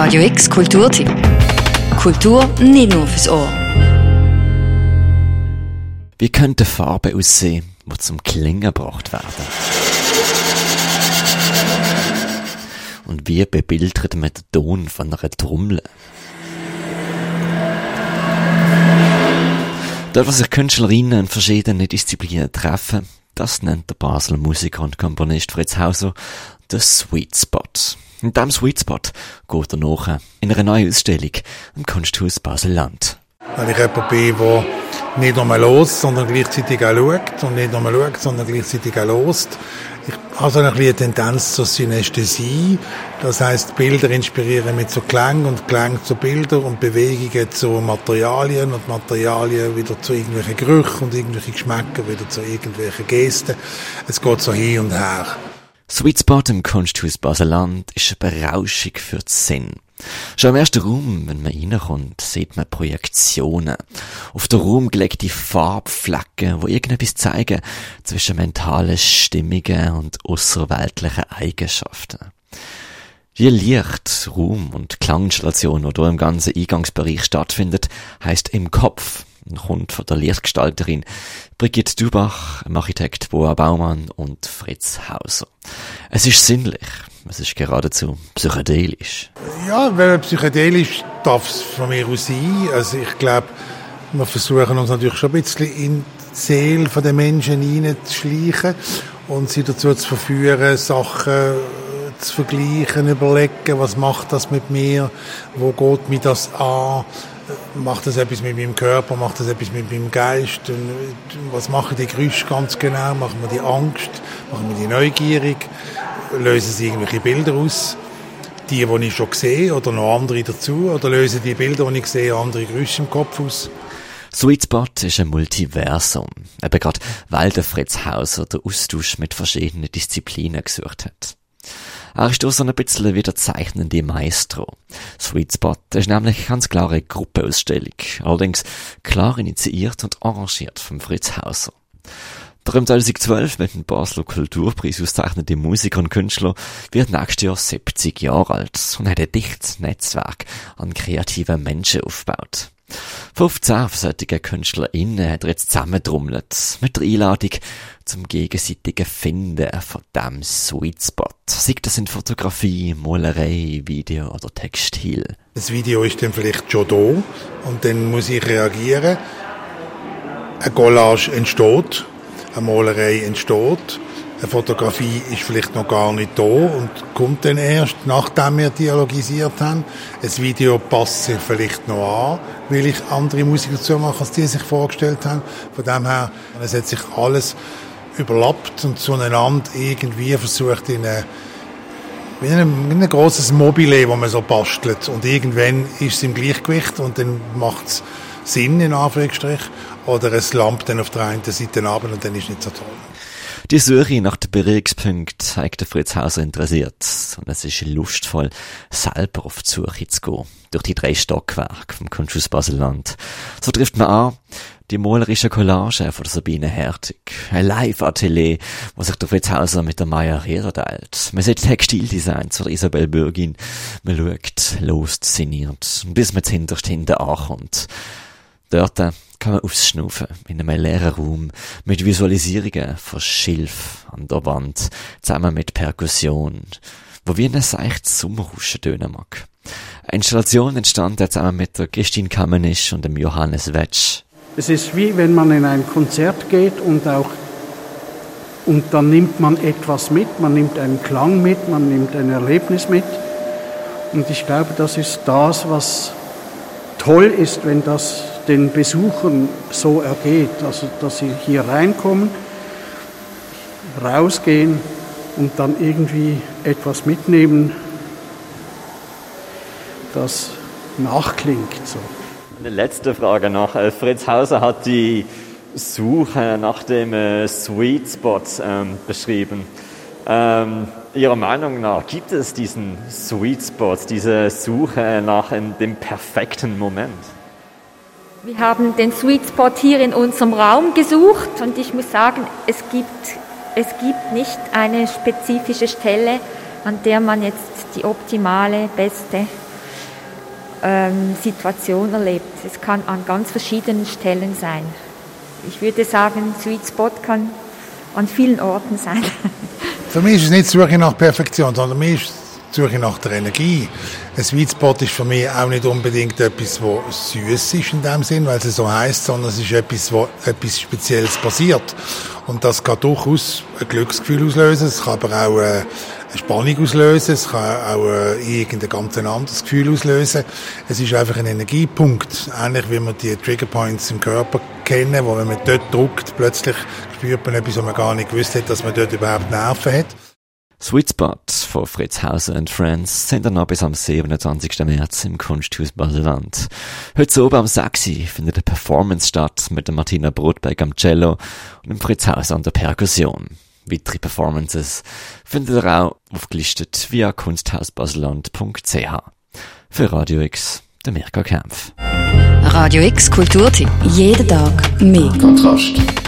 Radio X Kulturtipp. Kultur nicht nur fürs Ohr. Wie könnte Farbe aussehen, die zum Klingen gebracht werden? Und wie bebildert man den Ton von einer Trommel? Dort, wo sich Künstlerinnen in verschiedenen Disziplinen treffen, das nennt der Basler Musiker und Komponist Fritz Hauser der Sweet Spot. In diesem Sweet Spot geht er nachher in einer neuen Ausstellung im Kunsthaus Basel-Land. Weil ich jemand bin, der nicht nur los, sondern gleichzeitig auch schaut und nicht nur schaut, sondern gleichzeitig auch lost. Ich habe so eine kleine Tendenz zur Synästhesie. Das heißt, Bilder inspirieren mit so Klang und Klang zu Bildern und Bewegungen zu Materialien und Materialien wieder zu irgendwelchen Gerüchen und irgendwelchen Geschmäckern wieder zu irgendwelchen Gesten. Es geht so hin und her. Sweet Spot im Kunsthaus Baseland ist eine Berauschung für den Sinn. Schon im ersten Raum, wenn man reinkommt, sieht man Projektionen. Auf den Raum gelegte Farbflecken, wo irgendetwas zeigen zwischen mentalen Stimmungen und außerweltlichen Eigenschaften. Die Licht-, Raum- und Klanginstallation, die hier im ganzen Eingangsbereich stattfindet, heißt im Kopf kommt von der Lichtgestalterin Brigitte Dubach, dem Architekt Boa Baumann und Fritz Hauser. Es ist sinnlich, es ist geradezu psychedelisch. Ja, wenn psychedelisch darf es von mir aus sein. Also ich glaube, wir versuchen uns natürlich schon ein bisschen in die Seele der Menschen hineinzuschleichen und sie dazu zu verführen, Sachen zu vergleichen, überlegen, was macht das mit mir, wo geht mir das an, macht das etwas mit meinem Körper, macht das etwas mit meinem Geist, und was machen die Geräusche ganz genau, machen wir die Angst, machen wir die neugierig, lösen sie irgendwelche Bilder aus, die, die ich schon sehe, oder noch andere dazu, oder lösen die Bilder, die ich sehe, andere Geräusche im Kopf aus. Sweet Spot ist ein Multiversum. Eben gerade, weil der Fritz Hauser den Austausch mit verschiedenen Disziplinen gesucht hat. Er ist auch so ein bisschen wie der zeichnende Maestro. Sweet Spot ist nämlich ganz klare Gruppeausstellung, allerdings klar initiiert und arrangiert vom Fritz Hauser. Der im 2012 mit dem Basler Kulturpreis auszeichnete Musiker und Künstler wird nächstes Jahr 70 Jahre alt und hat ein dichtes Netzwerk an kreativen Menschen aufgebaut. 15 solche KünstlerInnen hat er jetzt zusammentrommelt mit der Einladung zum gegenseitigen Finden von dem Sweet Spot. Sei das in Fotografie, Malerei, Video oder Textil. Das Video ist dann vielleicht schon da und dann muss ich reagieren. Eine Collage entsteht, eine Malerei entsteht eine Fotografie ist vielleicht noch gar nicht da und kommt dann erst, nachdem wir dialogisiert haben. Ein Video passt sich vielleicht noch an, weil ich andere Musiker dazu mache, als die sich vorgestellt haben. Von dem her, es hat sich alles überlappt und zueinander irgendwie versucht in eine wie ein, ein grosses Mobile, das man so bastelt. Und irgendwann ist es im Gleichgewicht und dann macht es Sinn, in Anführungsstrich. Oder es lampt dann auf der einen Seite ab und dann ist es nicht so toll. Die Suche nach den Berührungspunkten zeigt Fritz Hauser interessiert. Und es ist lustvoll, selber auf die Suche zu gehen. Durch die drei Stockwerke vom Kunsthaus Baselland. So trifft man an, die malerische Collage von Sabine Hertig. Ein Live-Atelier, wo sich der Fritz Hauser mit der Maya Reder teilt. Man sieht Textildesigns von Isabel Bürgin. Man schaut, lost, sinniert, bis man hinterst hinten ankommt. Dort kann man ausschnaufen in einem leeren Raum mit Visualisierungen von Schilf an der Wand, zusammen mit Perkussion, wo wie ein seichtes Sommerhuschen tönen mag. Eine Installation entstand zusammen mit der Christine Kamenisch und dem Johannes Wetsch. Es ist wie wenn man in ein Konzert geht und auch und dann nimmt man etwas mit, man nimmt einen Klang mit, man nimmt ein Erlebnis mit. Und ich glaube, das ist das, was toll ist, wenn das den Besuchern so ergeht, also dass sie hier reinkommen, rausgehen und dann irgendwie etwas mitnehmen, das nachklingt. So. Eine letzte Frage noch. Äh, Fritz Hauser hat die Suche nach dem äh, Sweet Spot ähm, beschrieben. Ähm, Ihrer Meinung nach gibt es diesen Sweet Spot, diese Suche nach dem perfekten Moment? Wir haben den Sweet Spot hier in unserem Raum gesucht und ich muss sagen, es gibt, es gibt nicht eine spezifische Stelle, an der man jetzt die optimale, beste ähm, Situation erlebt. Es kann an ganz verschiedenen Stellen sein. Ich würde sagen, Sweet Spot kann an vielen Orten sein. Für mich ist es nicht Suche nach Perfektion, sondern für mich ist Suche nach der Energie. Ein Sweet Spot ist für mich auch nicht unbedingt etwas, was süß ist in dem Sinn, weil es so heißt, sondern es ist etwas, wo etwas Spezielles passiert. Und das kann durchaus ein Glücksgefühl auslösen, es kann aber auch äh, eine Spannung auslösen, es kann auch äh, irgendein ganz anderes Gefühl auslösen. Es ist einfach ein Energiepunkt, ähnlich wie wir die Triggerpoints im Körper kennen, wo wenn man dort drückt, plötzlich spürt man etwas, was man gar nicht gewusst hat, dass man dort überhaupt Nerven hat. Sweet Spot von Fritz Hauser and Friends sind dann noch bis am 27. März im Kunsthaus Baseland. Heute oben am 6. findet eine Performance statt mit der Martina Brotberg am Cello und dem Fritz Hauser an der Perkussion. Weitere Performances findet ihr auch aufgelistet via kunsthausbaseland.ch. Für Radio X, der Mirka Kempf. Radio X Kulturtipp. Jeden Tag mehr. Kontrast.